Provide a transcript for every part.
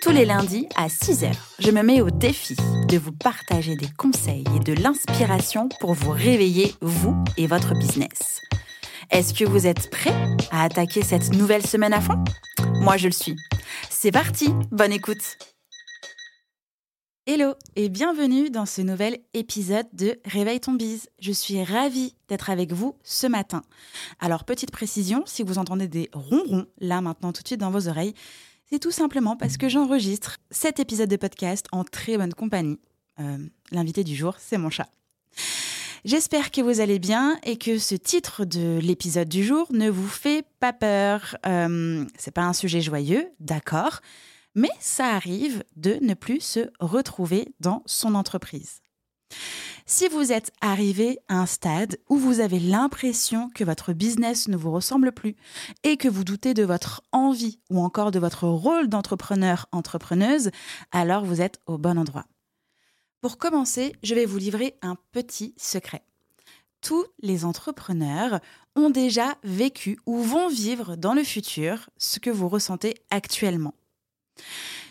Tous les lundis à 6h, je me mets au défi de vous partager des conseils et de l'inspiration pour vous réveiller, vous et votre business. Est-ce que vous êtes prêts à attaquer cette nouvelle semaine à fond? Moi, je le suis. C'est parti, bonne écoute Hello et bienvenue dans ce nouvel épisode de Réveille ton bise. Je suis ravie d'être avec vous ce matin. Alors petite précision, si vous entendez des ronrons là maintenant tout de suite dans vos oreilles, c'est tout simplement parce que j'enregistre cet épisode de podcast en très bonne compagnie. Euh, l'invité du jour, c'est mon chat. J'espère que vous allez bien et que ce titre de l'épisode du jour ne vous fait pas peur. Euh, c'est pas un sujet joyeux, d'accord, mais ça arrive de ne plus se retrouver dans son entreprise. Si vous êtes arrivé à un stade où vous avez l'impression que votre business ne vous ressemble plus et que vous doutez de votre envie ou encore de votre rôle d'entrepreneur-entrepreneuse, alors vous êtes au bon endroit. Pour commencer, je vais vous livrer un petit secret. Tous les entrepreneurs ont déjà vécu ou vont vivre dans le futur ce que vous ressentez actuellement.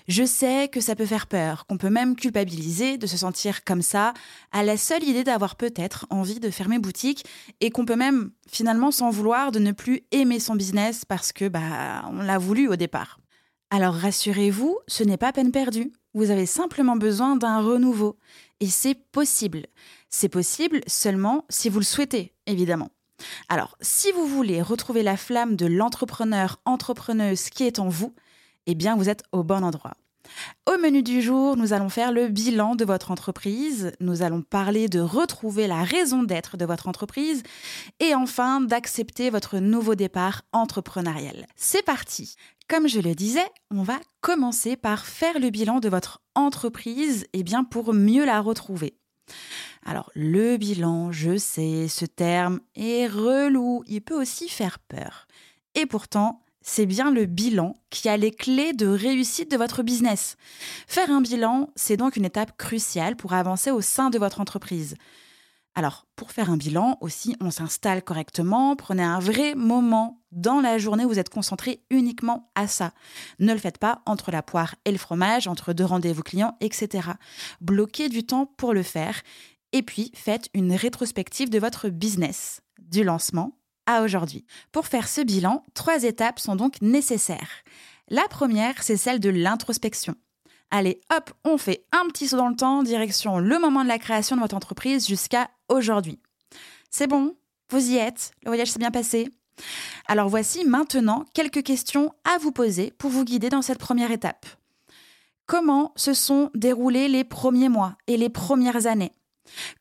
Je sais que ça peut faire peur, qu'on peut même culpabiliser de se sentir comme ça, à la seule idée d'avoir peut-être envie de fermer boutique et qu'on peut même finalement s'en vouloir de ne plus aimer son business parce que bah on l'a voulu au départ. Alors rassurez-vous, ce n'est pas peine perdue. Vous avez simplement besoin d'un renouveau et c'est possible. C'est possible seulement si vous le souhaitez, évidemment. Alors, si vous voulez retrouver la flamme de l'entrepreneur, entrepreneuse qui est en vous, eh bien vous êtes au bon endroit. Au menu du jour, nous allons faire le bilan de votre entreprise, nous allons parler de retrouver la raison d'être de votre entreprise et enfin d'accepter votre nouveau départ entrepreneurial. C'est parti Comme je le disais, on va commencer par faire le bilan de votre entreprise et eh bien pour mieux la retrouver. Alors le bilan, je sais, ce terme est relou, il peut aussi faire peur. Et pourtant, c'est bien le bilan qui a les clés de réussite de votre business. Faire un bilan, c'est donc une étape cruciale pour avancer au sein de votre entreprise. Alors, pour faire un bilan aussi, on s'installe correctement, prenez un vrai moment dans la journée où vous êtes concentré uniquement à ça. Ne le faites pas entre la poire et le fromage, entre deux rendez-vous clients, etc. Bloquez du temps pour le faire et puis faites une rétrospective de votre business, du lancement aujourd'hui. Pour faire ce bilan, trois étapes sont donc nécessaires. La première, c'est celle de l'introspection. Allez, hop, on fait un petit saut dans le temps, direction le moment de la création de votre entreprise jusqu'à aujourd'hui. C'est bon? Vous y êtes? Le voyage s'est bien passé? Alors voici maintenant quelques questions à vous poser pour vous guider dans cette première étape. Comment se sont déroulés les premiers mois et les premières années?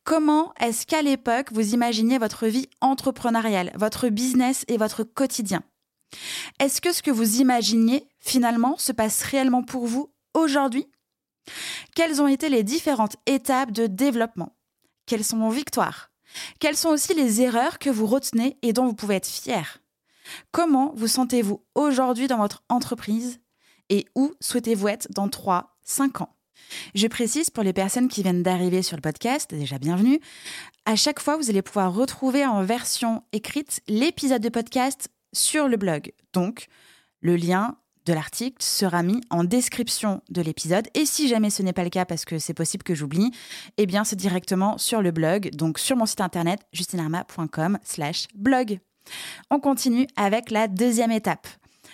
Comment est-ce qu'à l'époque, vous imaginiez votre vie entrepreneuriale, votre business et votre quotidien? Est-ce que ce que vous imaginiez, finalement, se passe réellement pour vous aujourd'hui? Quelles ont été les différentes étapes de développement? Quelles sont vos victoires? Quelles sont aussi les erreurs que vous retenez et dont vous pouvez être fier? Comment vous sentez-vous aujourd'hui dans votre entreprise et où souhaitez-vous être dans 3, 5 ans? Je précise pour les personnes qui viennent d'arriver sur le podcast, déjà bienvenue. À chaque fois, vous allez pouvoir retrouver en version écrite l'épisode de podcast sur le blog. Donc, le lien de l'article sera mis en description de l'épisode. Et si jamais ce n'est pas le cas, parce que c'est possible que j'oublie, eh bien, c'est directement sur le blog, donc sur mon site internet, justinarma.com slash blog. On continue avec la deuxième étape.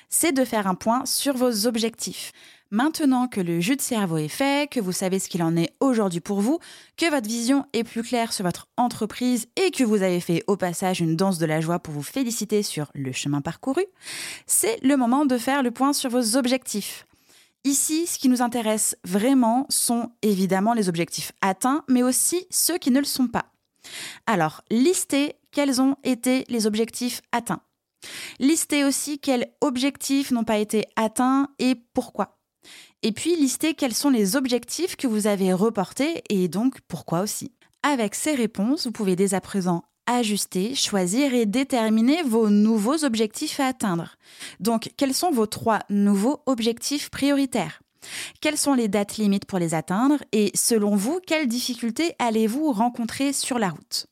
C'est de faire un point sur vos objectifs. Maintenant que le jus de cerveau est fait, que vous savez ce qu'il en est aujourd'hui pour vous, que votre vision est plus claire sur votre entreprise et que vous avez fait au passage une danse de la joie pour vous féliciter sur le chemin parcouru, c'est le moment de faire le point sur vos objectifs. Ici, ce qui nous intéresse vraiment sont évidemment les objectifs atteints, mais aussi ceux qui ne le sont pas. Alors, listez quels ont été les objectifs atteints. Listez aussi quels objectifs n'ont pas été atteints et pourquoi. Et puis listez quels sont les objectifs que vous avez reportés et donc pourquoi aussi. Avec ces réponses, vous pouvez dès à présent ajuster, choisir et déterminer vos nouveaux objectifs à atteindre. Donc, quels sont vos trois nouveaux objectifs prioritaires? Quelles sont les dates limites pour les atteindre? Et selon vous, quelles difficultés allez-vous rencontrer sur la route?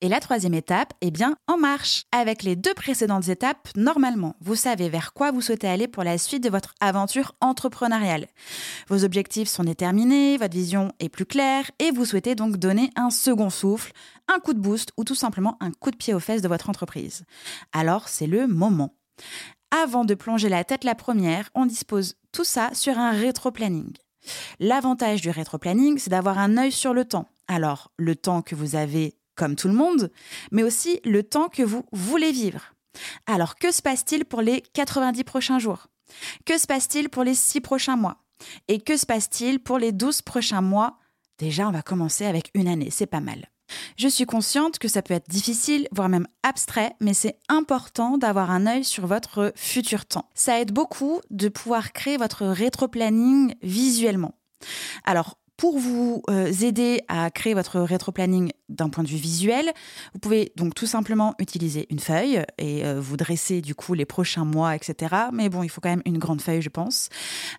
Et la troisième étape, eh bien, en marche. Avec les deux précédentes étapes, normalement, vous savez vers quoi vous souhaitez aller pour la suite de votre aventure entrepreneuriale. Vos objectifs sont déterminés, votre vision est plus claire et vous souhaitez donc donner un second souffle, un coup de boost ou tout simplement un coup de pied aux fesses de votre entreprise. Alors, c'est le moment. Avant de plonger la tête la première, on dispose tout ça sur un rétro-planning. L'avantage du rétro-planning, c'est d'avoir un œil sur le temps. Alors, le temps que vous avez comme tout le monde, mais aussi le temps que vous voulez vivre. Alors, que se passe-t-il pour les 90 prochains jours? Que se passe-t-il pour les 6 prochains mois? Et que se passe-t-il pour les 12 prochains mois? Déjà, on va commencer avec une année, c'est pas mal. Je suis consciente que ça peut être difficile, voire même abstrait, mais c'est important d'avoir un œil sur votre futur temps. Ça aide beaucoup de pouvoir créer votre rétro-planning visuellement. Alors, pour vous euh, aider à créer votre rétro-planning d'un point de vue visuel, vous pouvez donc tout simplement utiliser une feuille et euh, vous dresser du coup les prochains mois, etc. Mais bon, il faut quand même une grande feuille, je pense.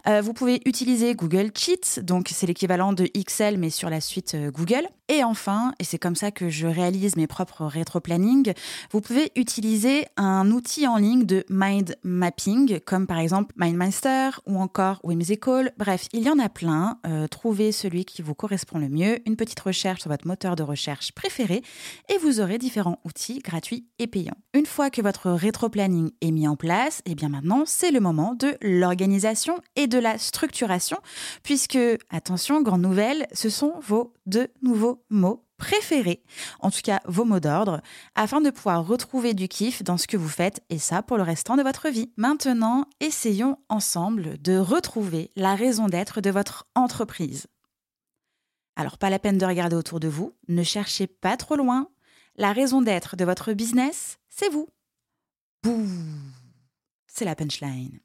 Euh, vous pouvez utiliser Google Sheets, donc c'est l'équivalent de Excel mais sur la suite Google. Et enfin, et c'est comme ça que je réalise mes propres rétro-planning, vous pouvez utiliser un outil en ligne de mind mapping, comme par exemple MindMeister ou encore Whimsical. Bref, il y en a plein. trouvez celui qui vous correspond le mieux, une petite recherche sur votre moteur de recherche préféré et vous aurez différents outils gratuits et payants. Une fois que votre rétro-planning est mis en place, et eh bien maintenant c'est le moment de l'organisation et de la structuration puisque, attention, grande nouvelle, ce sont vos deux nouveaux mots préférés, en tout cas vos mots d'ordre, afin de pouvoir retrouver du kiff dans ce que vous faites et ça pour le restant de votre vie. Maintenant, essayons ensemble de retrouver la raison d'être de votre entreprise. Alors pas la peine de regarder autour de vous, ne cherchez pas trop loin. La raison d'être de votre business, c'est vous. Bouh C'est la punchline.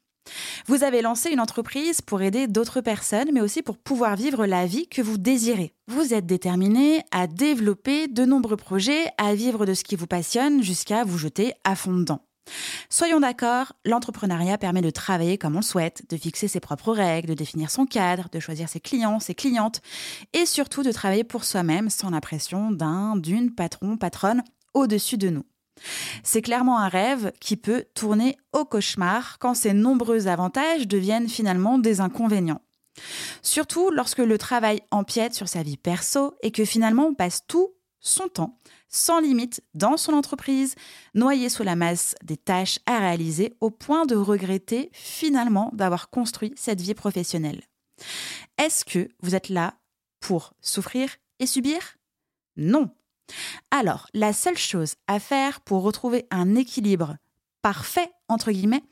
Vous avez lancé une entreprise pour aider d'autres personnes, mais aussi pour pouvoir vivre la vie que vous désirez. Vous êtes déterminé à développer de nombreux projets, à vivre de ce qui vous passionne jusqu'à vous jeter à fond dedans. Soyons d'accord, l'entrepreneuriat permet de travailler comme on le souhaite, de fixer ses propres règles, de définir son cadre, de choisir ses clients, ses clientes, et surtout de travailler pour soi-même sans la pression d'un, d'une patron, patronne au-dessus de nous. C'est clairement un rêve qui peut tourner au cauchemar quand ces nombreux avantages deviennent finalement des inconvénients. Surtout lorsque le travail empiète sur sa vie perso et que finalement on passe tout son temps sans limite dans son entreprise, noyé sous la masse des tâches à réaliser au point de regretter finalement d'avoir construit cette vie professionnelle. Est-ce que vous êtes là pour souffrir et subir? Non. Alors, la seule chose à faire pour retrouver un équilibre parfait, entre guillemets,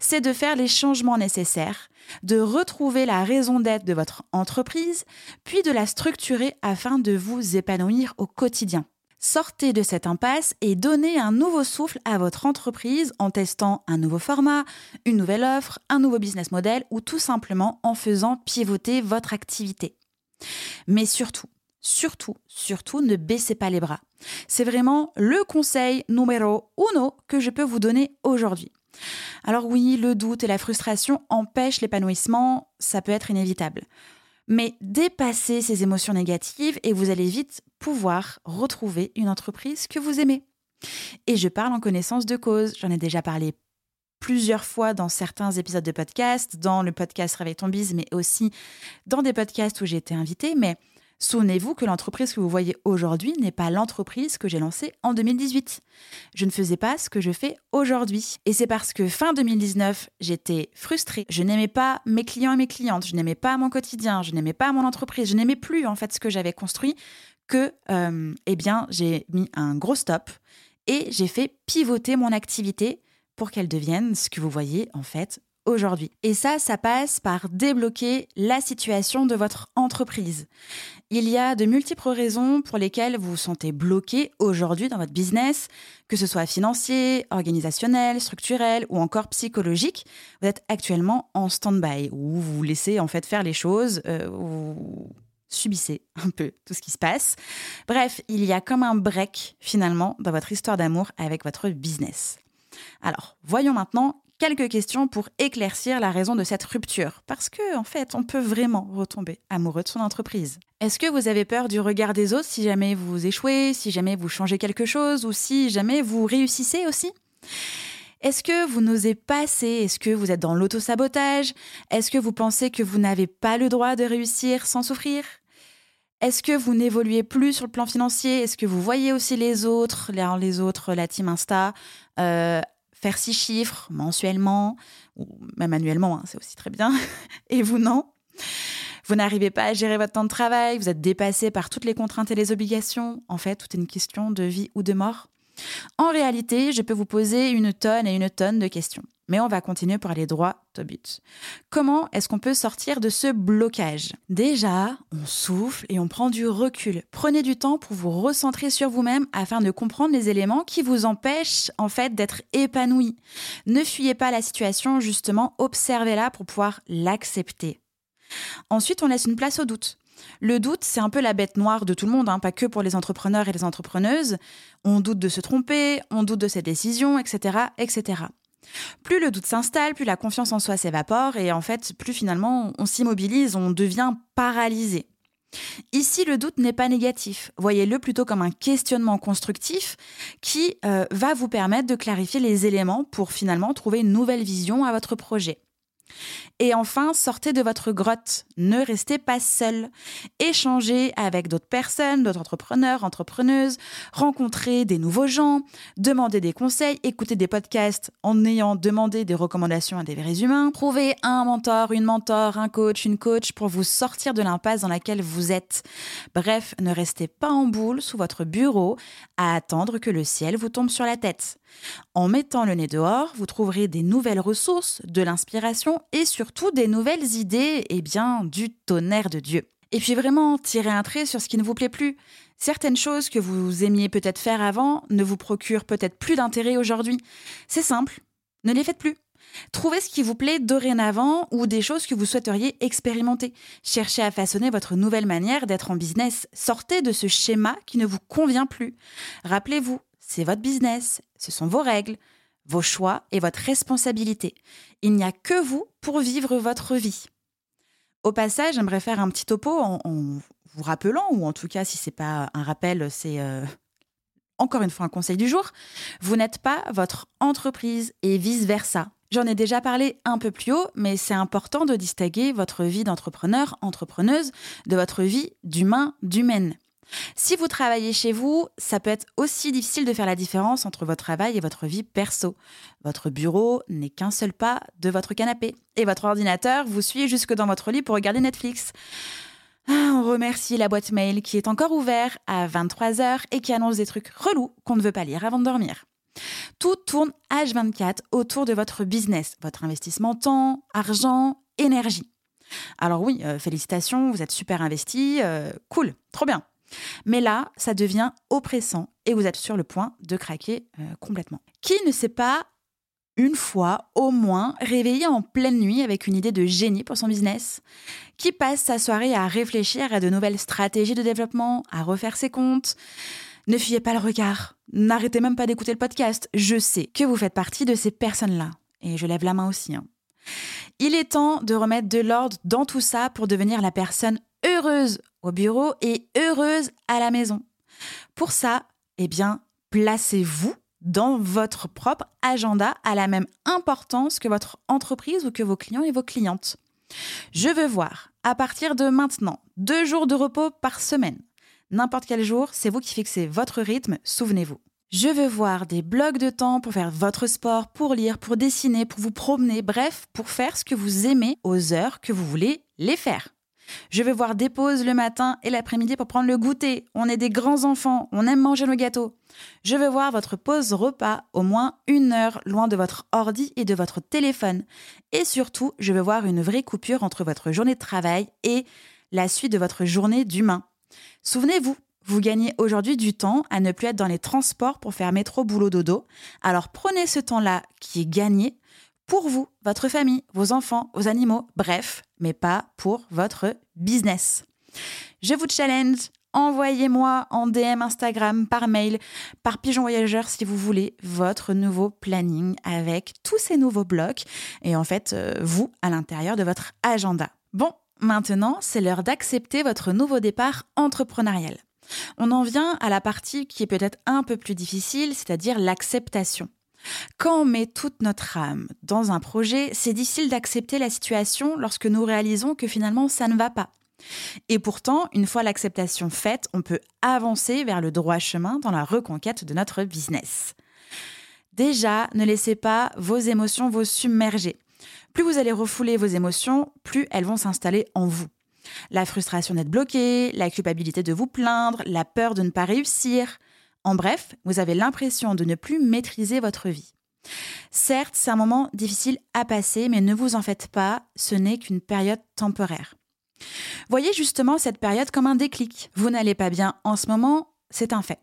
c'est de faire les changements nécessaires, de retrouver la raison d'être de votre entreprise, puis de la structurer afin de vous épanouir au quotidien. Sortez de cette impasse et donnez un nouveau souffle à votre entreprise en testant un nouveau format, une nouvelle offre, un nouveau business model ou tout simplement en faisant pivoter votre activité. Mais surtout, surtout, surtout, ne baissez pas les bras. C'est vraiment le conseil numéro uno que je peux vous donner aujourd'hui. Alors oui, le doute et la frustration empêchent l'épanouissement, ça peut être inévitable. Mais dépassez ces émotions négatives et vous allez vite pouvoir retrouver une entreprise que vous aimez. Et je parle en connaissance de cause. J'en ai déjà parlé plusieurs fois dans certains épisodes de podcast, dans le podcast Réveille ton bise, mais aussi dans des podcasts où j'ai été invitée. Mais Souvenez-vous que l'entreprise que vous voyez aujourd'hui n'est pas l'entreprise que j'ai lancée en 2018. Je ne faisais pas ce que je fais aujourd'hui. Et c'est parce que fin 2019, j'étais frustrée. Je n'aimais pas mes clients et mes clientes, je n'aimais pas mon quotidien, je n'aimais pas mon entreprise, je n'aimais plus en fait ce que j'avais construit que, euh, eh bien, j'ai mis un gros stop et j'ai fait pivoter mon activité pour qu'elle devienne ce que vous voyez en fait aujourd'hui. Et ça, ça passe par débloquer la situation de votre entreprise. Il y a de multiples raisons pour lesquelles vous vous sentez bloqué aujourd'hui dans votre business, que ce soit financier, organisationnel, structurel ou encore psychologique. Vous êtes actuellement en stand-by ou vous laissez en fait faire les choses, euh, vous subissez un peu tout ce qui se passe. Bref, il y a comme un break finalement dans votre histoire d'amour avec votre business. Alors, voyons maintenant quelques questions pour éclaircir la raison de cette rupture. Parce que, en fait, on peut vraiment retomber amoureux de son entreprise. Est-ce que vous avez peur du regard des autres si jamais vous échouez, si jamais vous changez quelque chose ou si jamais vous réussissez aussi? Est-ce que vous n'osez pas assez? Est-ce que vous êtes dans l'auto-sabotage? Est-ce que vous pensez que vous n'avez pas le droit de réussir sans souffrir? Est-ce que vous n'évoluez plus sur le plan financier? Est-ce que vous voyez aussi les autres, les, autres, la team Insta, euh, faire six chiffres mensuellement, ou même annuellement, hein, c'est aussi très bien, et vous non. Vous n'arrivez pas à gérer votre temps de travail, vous êtes dépassé par toutes les contraintes et les obligations. En fait, tout est une question de vie ou de mort. En réalité, je peux vous poser une tonne et une tonne de questions. Mais on va continuer pour aller droit au but. Comment est-ce qu'on peut sortir de ce blocage? Déjà, on souffle et on prend du recul. Prenez du temps pour vous recentrer sur vous-même afin de comprendre les éléments qui vous empêchent en fait d'être épanoui. Ne fuyez pas la situation, justement, observez-la pour pouvoir l'accepter. Ensuite, on laisse une place au doute. Le doute, c'est un peu la bête noire de tout le monde, hein, pas que pour les entrepreneurs et les entrepreneuses. On doute de se tromper, on doute de ses décisions, etc., etc. Plus le doute s'installe, plus la confiance en soi s'évapore et en fait, plus finalement on s'immobilise, on devient paralysé. Ici, le doute n'est pas négatif. Voyez-le plutôt comme un questionnement constructif qui euh, va vous permettre de clarifier les éléments pour finalement trouver une nouvelle vision à votre projet. Et enfin, sortez de votre grotte. Ne restez pas seul. Échangez avec d'autres personnes, d'autres entrepreneurs, entrepreneuses, rencontrez des nouveaux gens, demandez des conseils, écoutez des podcasts en ayant demandé des recommandations à des vrais humains. Trouvez un mentor, une mentor, un coach, une coach pour vous sortir de l'impasse dans laquelle vous êtes. Bref, ne restez pas en boule sous votre bureau à attendre que le ciel vous tombe sur la tête. En mettant le nez dehors, vous trouverez des nouvelles ressources, de l'inspiration et surtout des nouvelles idées et bien du tonnerre de Dieu. Et puis vraiment, tirez un trait sur ce qui ne vous plaît plus. Certaines choses que vous aimiez peut-être faire avant ne vous procurent peut-être plus d'intérêt aujourd'hui. C'est simple, ne les faites plus. Trouvez ce qui vous plaît dorénavant ou des choses que vous souhaiteriez expérimenter. Cherchez à façonner votre nouvelle manière d'être en business. Sortez de ce schéma qui ne vous convient plus. Rappelez-vous, c'est votre business, ce sont vos règles, vos choix et votre responsabilité. Il n'y a que vous pour vivre votre vie. Au passage, j'aimerais faire un petit topo en, vous rappelant, ou en tout cas, si ce n'est pas un rappel, c'est euh, encore une fois un conseil du jour. Vous n'êtes pas votre entreprise et vice-versa. J'en ai déjà parlé un peu plus haut, mais c'est important de distinguer votre vie d'entrepreneur, entrepreneuse, de votre vie d'humain, d'humaine. Si vous travaillez chez vous, ça peut être aussi difficile de faire la différence entre votre travail et votre vie perso. Votre bureau n'est qu'un seul pas de votre canapé et votre ordinateur vous suit jusque dans votre lit pour regarder Netflix. Ah, on remercie la boîte mail qui est encore ouverte à 23h et qui annonce des trucs relous qu'on ne veut pas lire avant de dormir. Tout tourne H24 autour de votre business, votre investissement temps, argent, énergie. Alors oui, euh, félicitations, vous êtes super investi, euh, cool, trop bien. Mais là, ça devient oppressant et vous êtes sur le point de craquer euh, complètement. Qui ne s'est pas une fois au moins réveillé en pleine nuit avec une idée de génie pour son business? Qui passe sa soirée à réfléchir à de nouvelles stratégies de développement, à refaire ses comptes? Ne fuyez pas le regard, n'arrêtez même pas d'écouter le podcast. Je sais que vous faites partie de ces personnes-là. Et je lève la main aussi. Hein. Il est temps de remettre de l'ordre dans tout ça pour devenir la personne heureuse au bureau et heureuse à la maison. Pour ça, eh bien, placez-vous dans votre propre agenda à la même importance que votre entreprise ou que vos clients et vos clientes. Je veux voir, à partir de maintenant, deux jours de repos par semaine. N'importe quel jour, c'est vous qui fixez votre rythme, souvenez-vous. Je veux voir des blocs de temps pour faire votre sport, pour lire, pour dessiner, pour vous promener, bref, pour faire ce que vous aimez aux heures que vous voulez les faire. Je veux voir des pauses le matin et l'après-midi pour prendre le goûter. On est des grands enfants, on aime manger nos gâteaux. Je veux voir votre pause repas au moins une heure loin de votre ordi et de votre téléphone. Et surtout, je veux voir une vraie coupure entre votre journée de travail et la suite de votre journée d'humain. Souvenez-vous, vous gagnez aujourd'hui du temps à ne plus être dans les transports pour faire métro, boulot, dodo. Alors prenez ce temps-là qui est gagné pour vous, votre famille, vos enfants, vos animaux, bref, mais pas pour votre business. Je vous challenge, envoyez-moi en DM Instagram, par mail, par pigeon voyageur si vous voulez, votre nouveau planning avec tous ces nouveaux blocs et en fait, euh, vous à l'intérieur de votre agenda. Bon, maintenant, c'est l'heure d'accepter votre nouveau départ entrepreneurial. On en vient à la partie qui est peut-être un peu plus difficile, c'est-à-dire l'acceptation. Quand on met toute notre âme dans un projet, c'est difficile d'accepter la situation lorsque nous réalisons que finalement ça ne va pas. Et pourtant, une fois l'acceptation faite, on peut avancer vers le droit chemin dans la reconquête de notre business. Déjà, ne laissez pas vos émotions vous submerger. Plus vous allez refouler vos émotions, plus elles vont s'installer en vous. La frustration d'être bloqué, la culpabilité de vous plaindre, la peur de ne pas réussir, en bref, vous avez l'impression de ne plus maîtriser votre vie. Certes, c'est un moment difficile à passer, mais ne vous en faites pas, ce n'est qu'une période temporaire. Voyez justement cette période comme un déclic. Vous n'allez pas bien en ce moment, c'est un fait.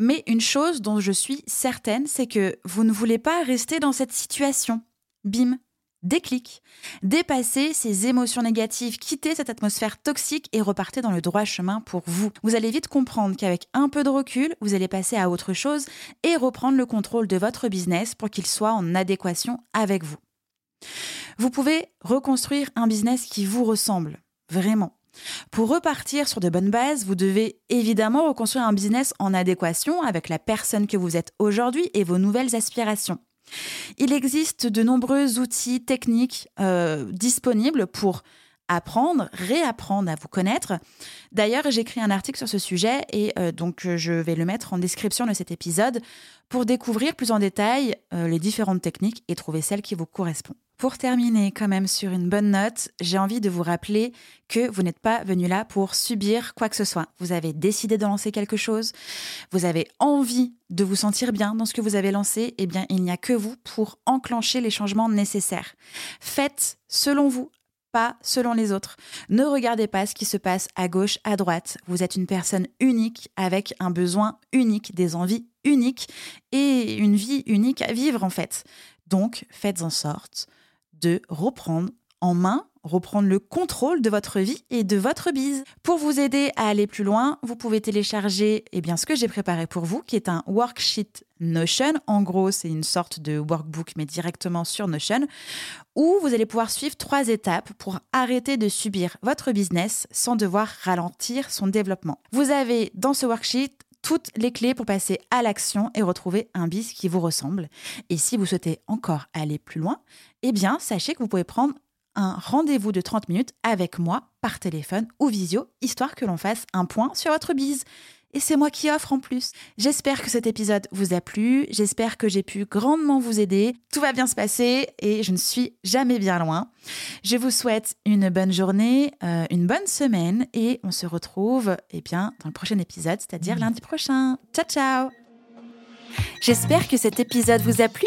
Mais une chose dont je suis certaine, c'est que vous ne voulez pas rester dans cette situation. Bim, déclic. Dépassez ces émotions négatives, quittez cette atmosphère toxique et repartez dans le droit chemin pour vous. Vous allez vite comprendre qu'avec un peu de recul, vous allez passer à autre chose et reprendre le contrôle de votre business pour qu'il soit en adéquation avec vous. Vous pouvez reconstruire un business qui vous ressemble, vraiment. Pour repartir sur de bonnes bases, vous devez évidemment reconstruire un business en adéquation avec la personne que vous êtes aujourd'hui et vos nouvelles aspirations. Il existe de nombreux outils techniques euh, disponibles pour apprendre, réapprendre à vous connaître. D'ailleurs, j'ai écrit un article sur ce sujet et euh, donc je vais le mettre en description de cet épisode pour découvrir plus en détail euh, les différentes techniques et trouver celle qui vous correspond. Pour terminer quand même sur une bonne note, j'ai envie de vous rappeler que vous n'êtes pas venu là pour subir quoi que ce soit. Vous avez décidé de lancer quelque chose, vous avez envie de vous sentir bien dans ce que vous avez lancé, eh bien il n'y a que vous pour enclencher les changements nécessaires. Faites selon vous, pas selon les autres. Ne regardez pas ce qui se passe à gauche, à droite. Vous êtes une personne unique avec un besoin unique, des envies uniques et une vie unique à vivre en fait. Donc faites en sorte de reprendre en main, reprendre le contrôle de votre vie et de votre bise. Pour vous aider à aller plus loin, vous pouvez télécharger eh bien, ce que j'ai préparé pour vous, qui est un worksheet Notion. En gros, c'est une sorte de workbook, mais directement sur Notion, où vous allez pouvoir suivre trois étapes pour arrêter de subir votre business sans devoir ralentir son développement. Vous avez dans ce worksheet toutes les clés pour passer à l'action et retrouver un bis qui vous ressemble. Et si vous souhaitez encore aller plus loin, eh bien, sachez que vous pouvez prendre un rendez-vous de 30 minutes avec moi par téléphone ou visio, histoire que l'on fasse un point sur votre bise et c'est moi qui offre en plus. J'espère que cet épisode vous a plu, j'espère que j'ai pu grandement vous aider. Tout va bien se passer et je ne suis jamais bien loin. Je vous souhaite une bonne journée, euh, une bonne semaine et on se retrouve eh bien, dans le prochain épisode, c'est-à-dire lundi prochain. Ciao ciao J'espère que cet épisode vous a plu.